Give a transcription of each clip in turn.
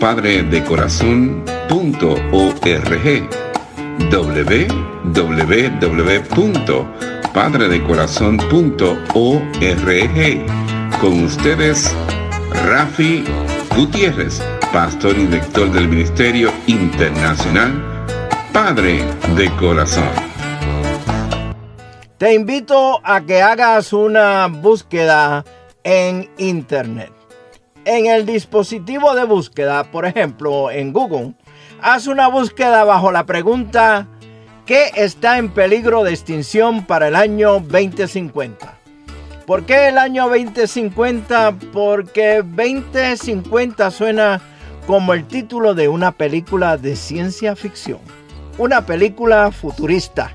www.padredecorazon.org www.padredecorazon.org Con ustedes, Rafi Gutiérrez, pastor y director del Ministerio Internacional Padre de Corazón. Te invito a que hagas una búsqueda en Internet. En el dispositivo de búsqueda, por ejemplo, en Google, haz una búsqueda bajo la pregunta ¿qué está en peligro de extinción para el año 2050? ¿Por qué el año 2050? Porque 2050 suena como el título de una película de ciencia ficción, una película futurista.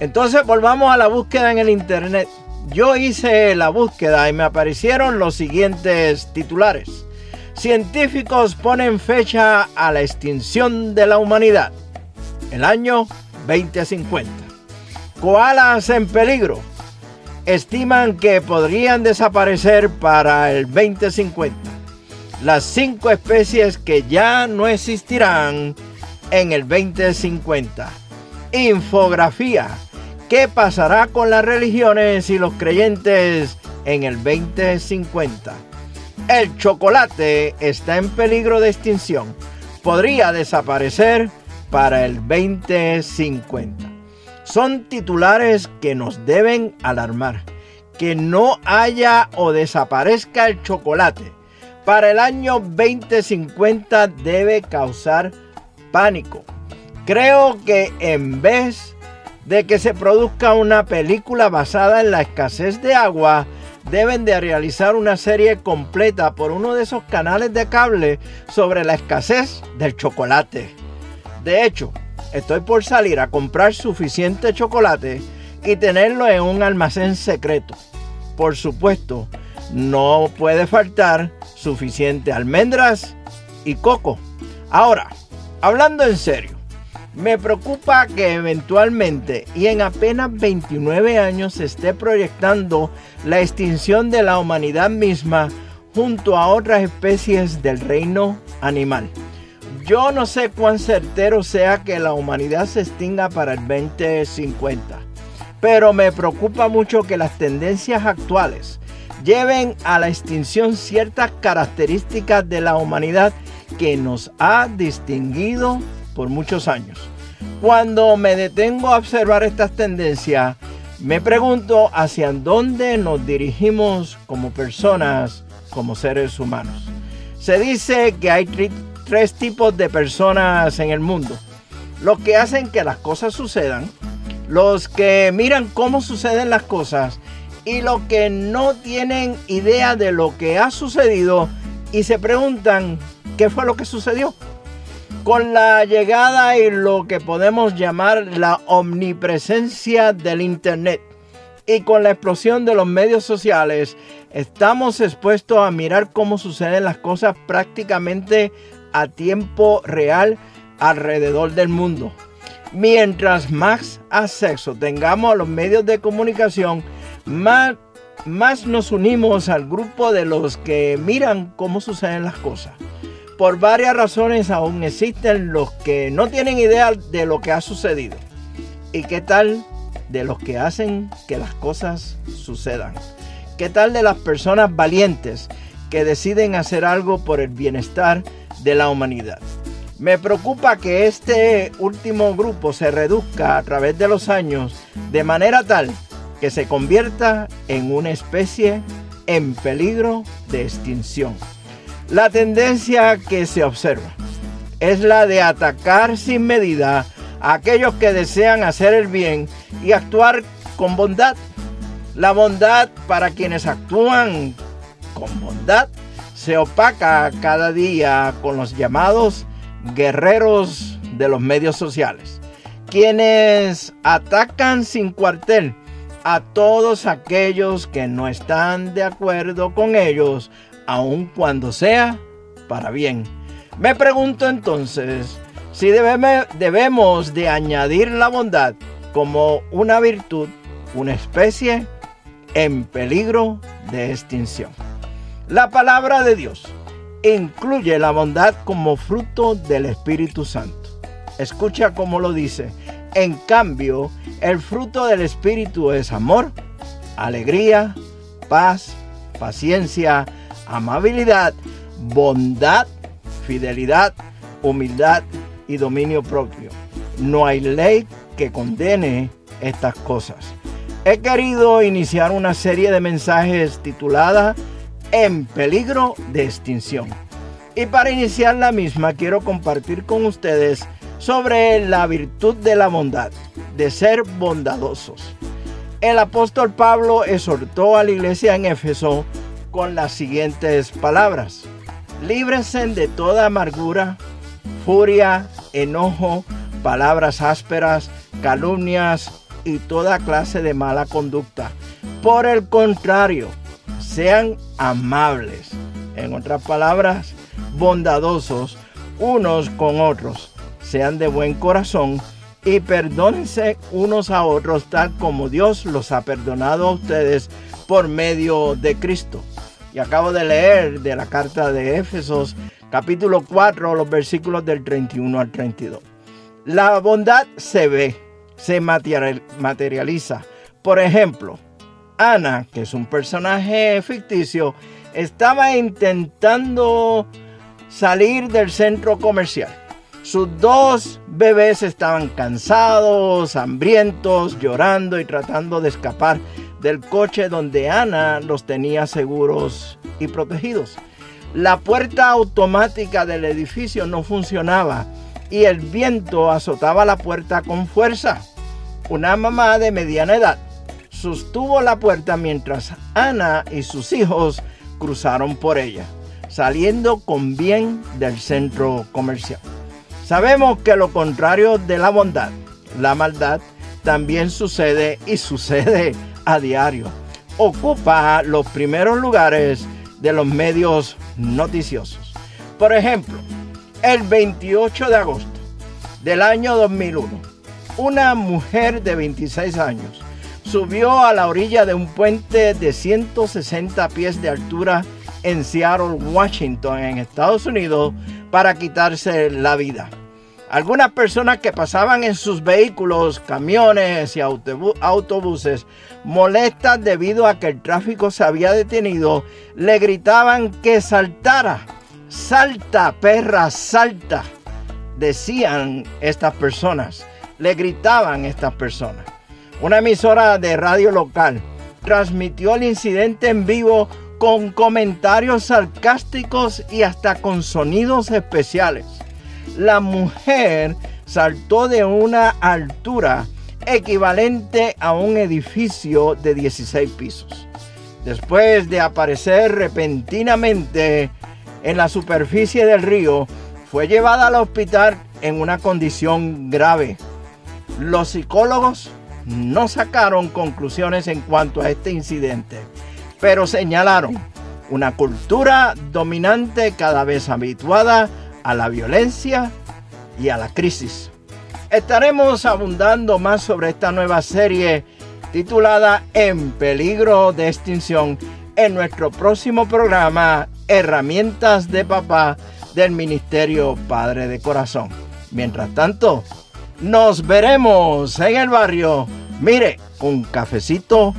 Entonces volvamos a la búsqueda en el Internet yo hice la búsqueda y me aparecieron los siguientes titulares. Científicos ponen fecha a la extinción de la humanidad. El año 2050. Koalas en peligro. Estiman que podrían desaparecer para el 2050. Las cinco especies que ya no existirán en el 2050. Infografía ¿Qué pasará con las religiones y los creyentes en el 2050? El chocolate está en peligro de extinción. Podría desaparecer para el 2050. Son titulares que nos deben alarmar. Que no haya o desaparezca el chocolate para el año 2050 debe causar pánico. Creo que en vez de que se produzca una película basada en la escasez de agua, deben de realizar una serie completa por uno de esos canales de cable sobre la escasez del chocolate. De hecho, estoy por salir a comprar suficiente chocolate y tenerlo en un almacén secreto. Por supuesto, no puede faltar suficiente almendras y coco. Ahora, hablando en serio, me preocupa que eventualmente y en apenas 29 años se esté proyectando la extinción de la humanidad misma junto a otras especies del reino animal. Yo no sé cuán certero sea que la humanidad se extinga para el 2050, pero me preocupa mucho que las tendencias actuales lleven a la extinción ciertas características de la humanidad que nos ha distinguido por muchos años. Cuando me detengo a observar estas tendencias, me pregunto hacia dónde nos dirigimos como personas, como seres humanos. Se dice que hay tres tipos de personas en el mundo. Los que hacen que las cosas sucedan, los que miran cómo suceden las cosas y los que no tienen idea de lo que ha sucedido y se preguntan qué fue lo que sucedió. Con la llegada y lo que podemos llamar la omnipresencia del Internet y con la explosión de los medios sociales, estamos expuestos a mirar cómo suceden las cosas prácticamente a tiempo real alrededor del mundo. Mientras más acceso tengamos a los medios de comunicación, más, más nos unimos al grupo de los que miran cómo suceden las cosas por varias razones aún existen los que no tienen idea de lo que ha sucedido. ¿Y qué tal de los que hacen que las cosas sucedan? ¿Qué tal de las personas valientes que deciden hacer algo por el bienestar de la humanidad? Me preocupa que este último grupo se reduzca a través de los años de manera tal que se convierta en una especie en peligro de extinción. La tendencia que se observa es la de atacar sin medida a aquellos que desean hacer el bien y actuar con bondad. La bondad para quienes actúan con bondad se opaca cada día con los llamados guerreros de los medios sociales, quienes atacan sin cuartel a todos aquellos que no están de acuerdo con ellos, aun cuando sea para bien. Me pregunto entonces si debemos de añadir la bondad como una virtud, una especie en peligro de extinción. La palabra de Dios incluye la bondad como fruto del Espíritu Santo. Escucha cómo lo dice. En cambio, el fruto del Espíritu es amor, alegría, paz, paciencia, amabilidad, bondad, fidelidad, humildad y dominio propio. No hay ley que condene estas cosas. He querido iniciar una serie de mensajes titulada En peligro de extinción. Y para iniciar la misma quiero compartir con ustedes sobre la virtud de la bondad, de ser bondadosos. El apóstol Pablo exhortó a la iglesia en Éfeso con las siguientes palabras. Líbrense de toda amargura, furia, enojo, palabras ásperas, calumnias y toda clase de mala conducta. Por el contrario, sean amables. En otras palabras, bondadosos unos con otros. Sean de buen corazón y perdónense unos a otros tal como Dios los ha perdonado a ustedes por medio de Cristo. Y acabo de leer de la carta de Éfesos capítulo 4 los versículos del 31 al 32. La bondad se ve, se materializa. Por ejemplo, Ana, que es un personaje ficticio, estaba intentando salir del centro comercial. Sus dos bebés estaban cansados, hambrientos, llorando y tratando de escapar del coche donde Ana los tenía seguros y protegidos. La puerta automática del edificio no funcionaba y el viento azotaba la puerta con fuerza. Una mamá de mediana edad sostuvo la puerta mientras Ana y sus hijos cruzaron por ella, saliendo con bien del centro comercial. Sabemos que lo contrario de la bondad, la maldad, también sucede y sucede a diario. Ocupa los primeros lugares de los medios noticiosos. Por ejemplo, el 28 de agosto del año 2001, una mujer de 26 años subió a la orilla de un puente de 160 pies de altura en Seattle, Washington, en Estados Unidos, para quitarse la vida. Algunas personas que pasaban en sus vehículos, camiones y autobuses, molestas debido a que el tráfico se había detenido, le gritaban que saltara Salta, perra, salta. Decían estas personas, le gritaban estas personas. Una emisora de radio local transmitió el incidente en vivo con comentarios sarcásticos y hasta con sonidos especiales. La mujer saltó de una altura equivalente a un edificio de 16 pisos. Después de aparecer repentinamente en la superficie del río, fue llevada al hospital en una condición grave. Los psicólogos no sacaron conclusiones en cuanto a este incidente, pero señalaron una cultura dominante cada vez habituada a la violencia y a la crisis. Estaremos abundando más sobre esta nueva serie titulada En peligro de extinción en nuestro próximo programa Herramientas de Papá del Ministerio Padre de Corazón. Mientras tanto, nos veremos en el barrio. Mire, un cafecito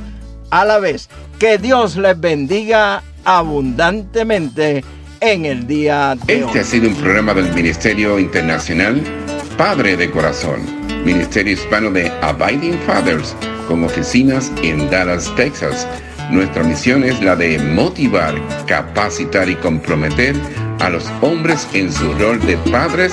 a la vez. Que Dios les bendiga abundantemente en el día de Este hoy. ha sido un programa del Ministerio Internacional Padre de Corazón, Ministerio Hispano de Abiding Fathers, con oficinas en Dallas, Texas. Nuestra misión es la de motivar, capacitar y comprometer a los hombres en su rol de padres